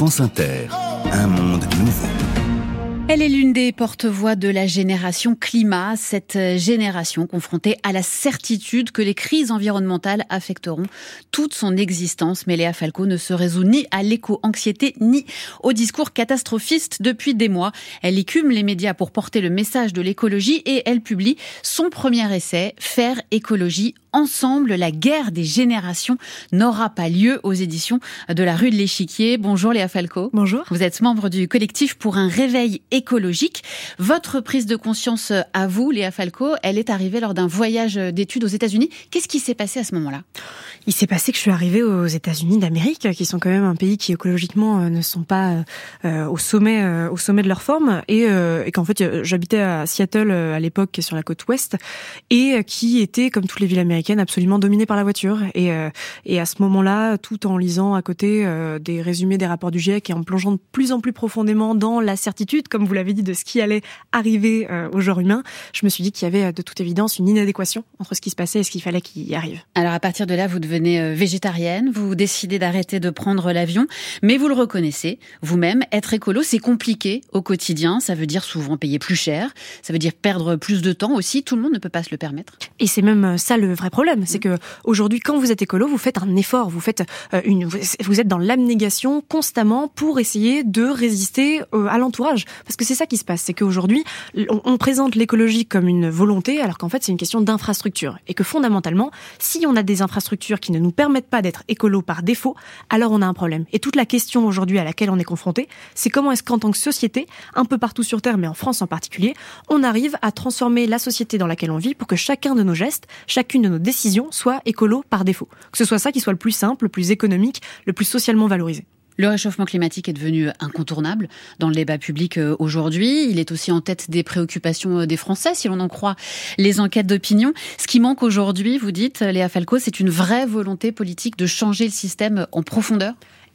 France Inter, un monde nouveau. Elle est l'une des porte-voix de la génération climat, cette génération confrontée à la certitude que les crises environnementales affecteront toute son existence. Mais Léa Falco ne se résout ni à l'éco-anxiété ni au discours catastrophiste depuis des mois. Elle écume les médias pour porter le message de l'écologie et elle publie son premier essai, Faire écologie ensemble, la guerre des générations n'aura pas lieu aux éditions de la rue de l'Échiquier. Bonjour Léa Falco. Bonjour. Vous êtes membre du collectif pour un réveil écologique. Votre prise de conscience à vous, Léa Falco, elle est arrivée lors d'un voyage d'études aux États-Unis. Qu'est-ce qui s'est passé à ce moment-là? Il s'est passé que je suis arrivée aux États-Unis d'Amérique, qui sont quand même un pays qui écologiquement euh, ne sont pas euh, au sommet, euh, au sommet de leur forme, et, et qu'en fait j'habitais à Seattle à l'époque, sur la côte ouest, et qui était comme toutes les villes américaines absolument dominée par la voiture. Et, euh, et à ce moment-là, tout en lisant à côté euh, des résumés des rapports du GIEC et en plongeant de plus en plus profondément dans la certitude, comme vous l'avez dit, de ce qui allait arriver euh, au genre humain, je me suis dit qu'il y avait de toute évidence une inadéquation entre ce qui se passait et ce qu'il fallait qu'il y arrive. Alors à partir de là, vous devenez végétarienne, vous décidez d'arrêter de prendre l'avion, mais vous le reconnaissez vous-même, être écolo, c'est compliqué au quotidien. Ça veut dire souvent payer plus cher, ça veut dire perdre plus de temps aussi. Tout le monde ne peut pas se le permettre. Et c'est même ça le vrai problème, c'est que aujourd'hui, quand vous êtes écolo, vous faites un effort, vous faites euh, une, vous êtes dans l'abnégation constamment pour essayer de résister euh, à l'entourage, parce que c'est ça qui se passe, c'est qu'aujourd'hui, on, présente l'écologie comme une volonté, alors qu'en fait, c'est une question d'infrastructure, et que fondamentalement, si on a des infrastructures qui ne nous permettent pas d'être écolo par défaut, alors on a un problème. Et toute la question aujourd'hui à laquelle on est confronté, c'est comment est-ce qu'en tant que société, un peu partout sur Terre, mais en France en particulier, on arrive à transformer la société dans laquelle on vit pour que chacun de nos gestes, chacune de nos décision soit écolo par défaut. Que ce soit ça qui soit le plus simple, le plus économique, le plus socialement valorisé. Le réchauffement climatique est devenu incontournable dans le débat public euh, aujourd'hui. Il est aussi en tête des préoccupations euh, des Français, si l'on en croit les enquêtes d'opinion. Ce qui manque aujourd'hui, vous dites, Léa Falco, c'est une vraie volonté politique de changer le système en profondeur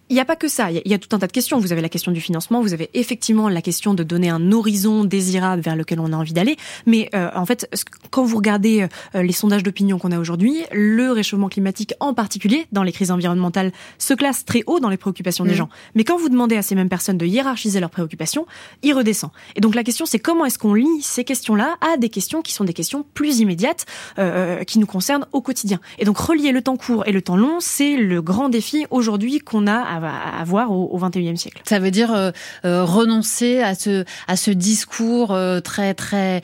il n'y a pas que ça, il y, a tout un tas de questions. Vous avez la question du financement, vous avez effectivement la question de donner un horizon désirable vers lequel on a envie d'aller. Mais euh, en fait, quand vous regardez euh, les sondages d'opinion qu'on a aujourd'hui, le réchauffement climatique en particulier, dans les crises environnementales, se classe très haut dans les préoccupations des mmh. gens. Mais quand vous demandez à ces mêmes personnes de hiérarchiser leurs préoccupations, il redescend. Et donc la question, c'est comment est-ce qu'on lie ces questions-là à des questions qui sont des questions plus immédiates, euh, qui nous concernent au quotidien. Et donc relier le temps court et le temps long, c'est le grand défi aujourd'hui qu'on a à avoir au, 21e siècle. Ça veut dire euh, euh, renoncer à ce à ce discours euh, très très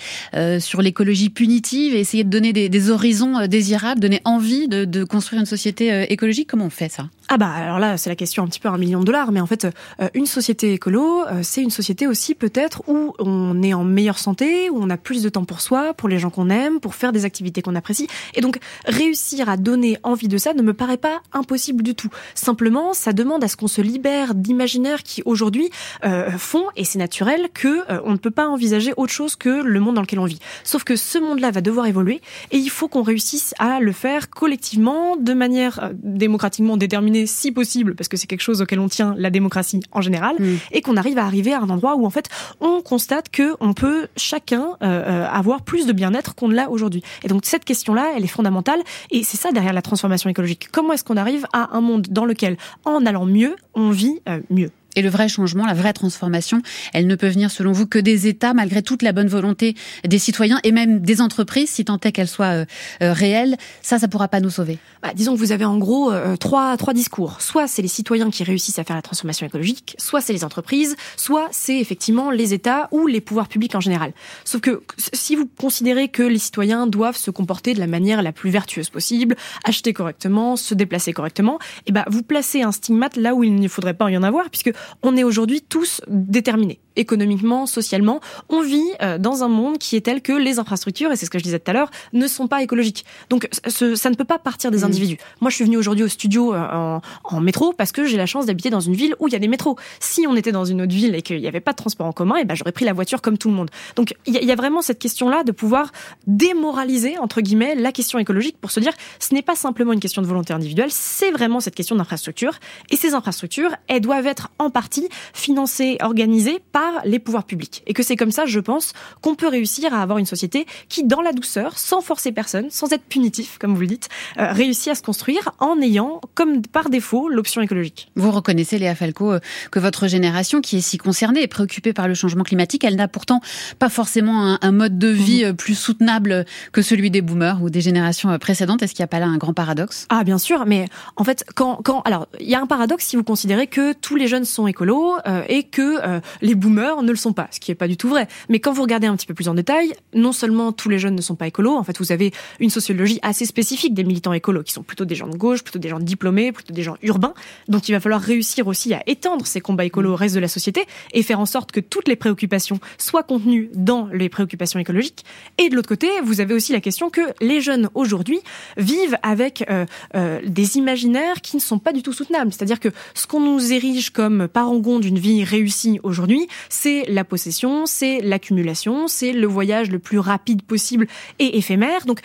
sur l'écologie punitive et essayer de donner des, des horizons désirables, donner envie de, de construire une société écologique. Comment on fait ça? Ah bah alors là c'est la question un petit peu un million de dollars, mais en fait une société écolo c'est une société aussi peut-être où on est en meilleure santé, où on a plus de temps pour soi, pour les gens qu'on aime, pour faire des activités qu'on apprécie, et donc réussir à donner envie de ça ne me paraît pas impossible du tout. Simplement ça demande à ce qu'on se libère d'imaginaires qui aujourd'hui euh, font, et c'est naturel, que euh, on ne peut pas envisager autre chose que le monde dans lequel on vit. Sauf que ce monde-là va devoir évoluer, et il faut qu'on réussisse à le faire collectivement, de manière euh, démocratiquement déterminée, si possible, parce que c'est quelque chose auquel on tient la démocratie en général, mm. et qu'on arrive à arriver à un endroit où en fait on constate que on peut chacun avoir plus de bien-être qu'on ne l'a aujourd'hui. Et donc cette question-là, elle est fondamentale, et c'est ça derrière la transformation écologique. Comment est-ce qu'on arrive à un monde dans lequel, en allant mieux on vit euh, mieux? Et le vrai changement, la vraie transformation, elle ne peut venir selon vous que des États, malgré toute la bonne volonté des citoyens et même des entreprises, si tant est qu'elles soient euh, euh, réelles. Ça, ça pourra pas nous sauver. Bah, disons que vous avez en gros euh, trois, trois discours. Soit c'est les citoyens qui réussissent à faire la transformation écologique, soit c'est les entreprises, soit c'est effectivement les États ou les pouvoirs publics en général. Sauf que si vous considérez que les citoyens doivent se comporter de la manière la plus vertueuse possible, acheter correctement, se déplacer correctement, et eh ben vous placez un stigmate là où il ne faudrait pas y en avoir, puisque on est aujourd'hui tous déterminés économiquement, socialement, on vit euh, dans un monde qui est tel que les infrastructures, et c'est ce que je disais tout à l'heure, ne sont pas écologiques. Donc ça ne peut pas partir des mmh. individus. Moi, je suis venue aujourd'hui au studio euh, en, métro parce que j'ai la chance d'habiter dans une ville où il y a des métros. Si on était dans une autre ville et qu'il n'y avait pas de transport en commun, et eh ben j'aurais pris la voiture comme tout le monde. Donc il y, a vraiment cette question-là de pouvoir démoraliser entre guillemets la question écologique pour se dire ce n'est pas simplement une question de volonté individuelle, c'est vraiment cette question d'infrastructure. Et ces infrastructures, elles doivent être en partie financées, organisées par par les pouvoirs publics. Et que c'est comme ça, je pense, qu'on peut réussir à avoir une société qui, dans la douceur, sans forcer personne, sans être punitif, comme vous le dites, euh, réussit à se construire en ayant, comme par défaut, l'option écologique. Vous reconnaissez, Léa Falco, euh, que votre génération, qui est si concernée et préoccupée par le changement climatique, elle n'a pourtant pas forcément un, mode de vie mmh. plus soutenable que celui des boomers ou des générations précédentes. Est-ce qu'il n'y a pas là un grand paradoxe? Ah, bien sûr, mais en fait, quand, quand alors, il y a un paradoxe si vous considérez que tous les jeunes sont écolos et que les boomers ne le sont pas, ce qui n'est pas du tout vrai. Mais quand vous regardez un petit peu plus en détail, non seulement tous les jeunes ne sont pas écolos, en fait, vous avez une sociologie assez spécifique des militants écolos, qui sont plutôt des gens de gauche, plutôt des gens diplômés, plutôt des gens urbains. Donc il va falloir réussir aussi à étendre ces combats écolos au reste de la société et faire en sorte que toutes les préoccupations soient contenues dans les préoccupations écologiques. Et de l'autre côté, vous avez aussi la question que les jeunes aujourd'hui vivent avec euh, euh, des imaginaires qui ne sont pas du tout soutenables. C'est-à-dire que ce qu'on nous érige comme parangon d'une vie réussie aujourd'hui, c'est la possession, c'est l'accumulation, c'est le voyage le plus rapide possible et éphémère. Donc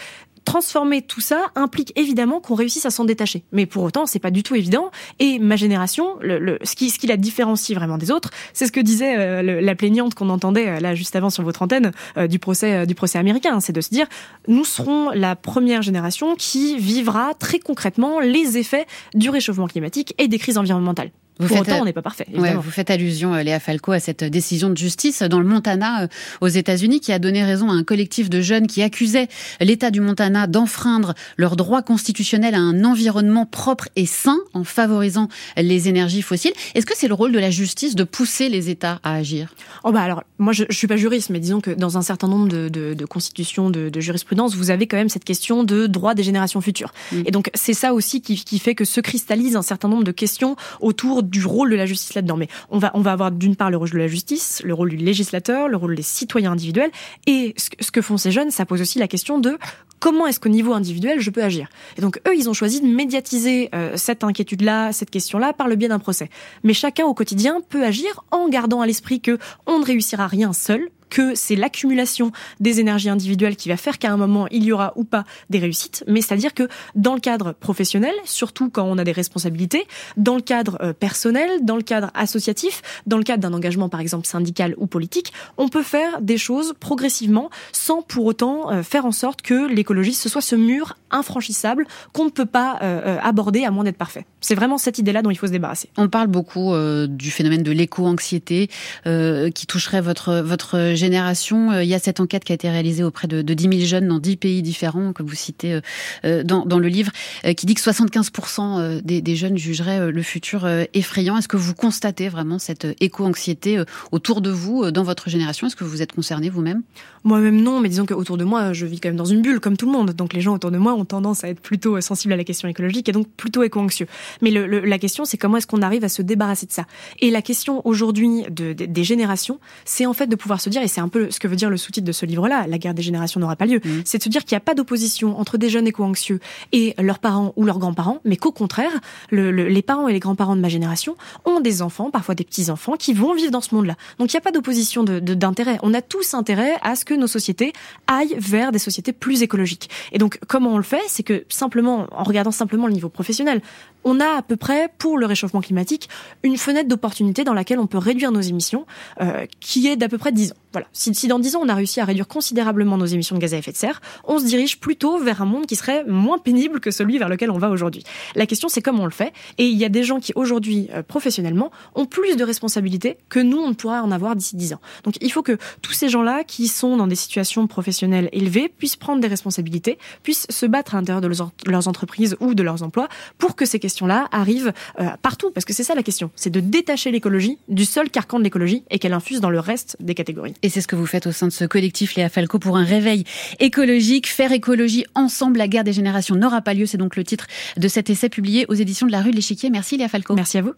transformer tout ça implique évidemment qu'on réussisse à s'en détacher. Mais pour autant, c'est pas du tout évident. Et ma génération, le, ce, qui, ce qui la différencie vraiment des autres, c'est ce que disait euh, la plaignante qu'on entendait euh, là juste avant sur votre antenne euh, du procès du procès américain, c'est de se dire nous serons la première génération qui vivra très concrètement les effets du réchauffement climatique et des crises environnementales. Vous Pour faites, autant, on n'est pas parfait. vous faites allusion, euh, Léa Falco, à cette décision de justice dans le Montana euh, aux États-Unis qui a donné raison à un collectif de jeunes qui accusait l'État du Montana d'enfreindre leur droit constitutionnel à un environnement propre et sain en favorisant les énergies fossiles. Est-ce que c'est le rôle de la justice de pousser les États à agir? Oh bah alors, moi je, je suis pas juriste, mais disons que dans un certain nombre de, de, de constitutions de, de, jurisprudence, vous avez quand même cette question de droit des générations futures. Mm. Et donc c'est ça aussi qui, qui fait que se cristallise un certain nombre de questions autour du rôle de la justice là-dedans. Mais on va, on va avoir d'une part le rôle de la justice, le rôle du législateur, le rôle des citoyens individuels. Et ce que font ces jeunes, ça pose aussi la question de comment est-ce qu'au niveau individuel je peux agir Et donc eux, ils ont choisi de médiatiser euh, cette inquiétude-là, cette question-là par le biais d'un procès. Mais chacun au quotidien peut agir en gardant à l'esprit que on ne réussira rien seul, que c'est l'accumulation des énergies individuelles qui va faire qu'à un moment il y aura ou pas des réussites, mais c'est-à-dire que dans le cadre professionnel, surtout quand on a des responsabilités, dans le cadre euh, personnel, dans le cadre associatif, dans le cadre d'un engagement par exemple syndical ou politique, on peut faire des choses progressivement sans pour autant euh, faire en sorte que l'écologie ce soit ce mur infranchissable qu'on ne peut pas euh, aborder à moins d'être parfait. C'est vraiment cette idée-là dont il faut se débarrasser. On parle beaucoup du phénomène de l'éco-anxiété qui toucherait votre votre génération. Euh, il y a cette enquête qui a été réalisée auprès de, de 10 000 jeunes dans 10 pays différents que vous citez euh, euh, dans, le livre, qui dit que 75% des, jeunes jugeraient le futur effrayant. Est-ce que vous constatez vraiment cette éco-anxiété autour de vous, dans votre génération? Est-ce que vous êtes concerné vous-même? Moi-même non, mais disons qu'autour de moi, je vis quand même dans une bulle comme tout le monde. Donc les gens autour de moi ont tendance à être plutôt sensibles à la question écologique et donc plutôt éco-anxieux. Mais la question, c'est comment est-ce qu'on arrive à se débarrasser de ça? Et la question aujourd'hui de, des générations, c'est en fait de pouvoir se dire, et c'est un peu ce que veut dire le sous-titre de ce livre-là, La guerre des générations n'aura pas lieu, mmh. c'est de se dire qu'il n'y a pas d'opposition entre des jeunes éco-anxieux et leurs parents ou leurs grands-parents, mais qu'au contraire, le, les parents et les grands-parents de ma génération ont des enfants, parfois des petits-enfants, qui vont vivre dans ce monde-là. Donc il n'y a pas d'opposition d'intérêt. De, on a tous intérêt à ce que nos sociétés aillent vers des sociétés plus écologiques. Et donc comment on le fait? C'est que simplement, en regardant simplement le niveau professionnel, on a à peu près, pour le réchauffement climatique, une fenêtre d'opportunité dans laquelle on peut réduire nos émissions, euh, qui est d'à peu près 10 ans. Voilà. Si, si, dans 10 ans, on a réussi à réduire considérablement nos émissions de gaz à effet de serre, on se dirige plutôt vers un monde qui serait moins pénible que celui vers lequel on va aujourd'hui. La question, c'est comment on le fait. Et il y a des gens qui, aujourd'hui, euh, professionnellement, ont plus de responsabilités que nous, on ne pourra en avoir d'ici 10 ans. Donc, il faut que tous ces gens-là, qui sont dans des situations professionnelles élevées, puissent prendre des responsabilités, puissent se battre à l'intérieur de leurs entreprises ou de leurs emplois pour que ces questions-là arrivent euh, partout. Parce que c'est ça la question. C'est de détacher l'écologie du seul carcan de l'écologie et qu'elle infuse dans le reste des catégories. Et c'est ce que vous faites au sein de ce collectif Léa Falco pour un réveil écologique. Faire écologie ensemble, la guerre des générations n'aura pas lieu. C'est donc le titre de cet essai publié aux éditions de la rue de l'Échiquier. Merci Léa Falco. Merci à vous.